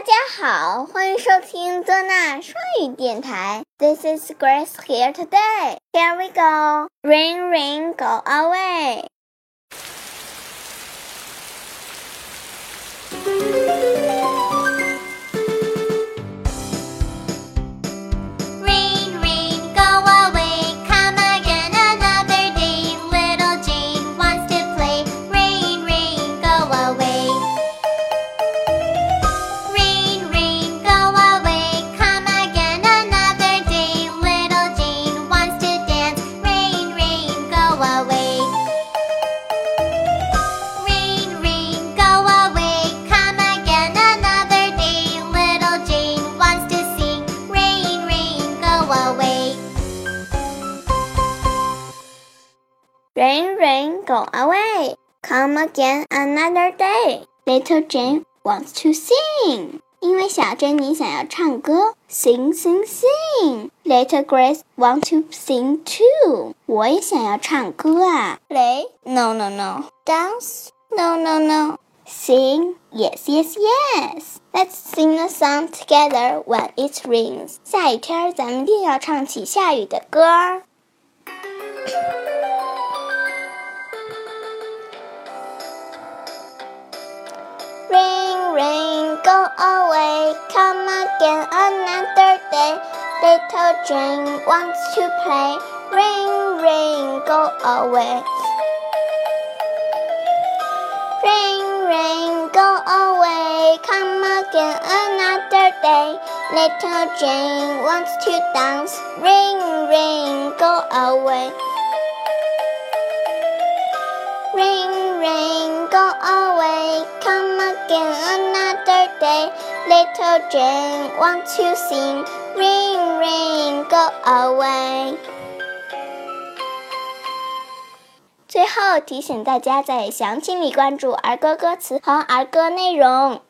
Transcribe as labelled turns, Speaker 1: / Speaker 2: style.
Speaker 1: 大家好，欢迎收听多纳双语电台。This is Grace here today. Here we go. Rain, rain, go away.
Speaker 2: Rain, rain, go away. Come again another day. Little Jane wants to sing.
Speaker 1: 因为小珍妮想要唱歌，sing sing sing。Little Grace want to sing too。我也想要唱歌啊。Play? No no no. Dance? No no no. Sing? Yes yes yes. Let's sing a song together when it rains. 下雨天儿咱们一定要唱起下雨的歌儿。 Go away. Come again another day. Little Jane wants to play. ring, ring, go away. Rain, rain, go away. Come again another day. Little Jane wants to dance. ring, rain, Little Jane wants to sing. ring ring, go away. 最后提醒大家在详情里关注儿歌歌词和儿歌内容。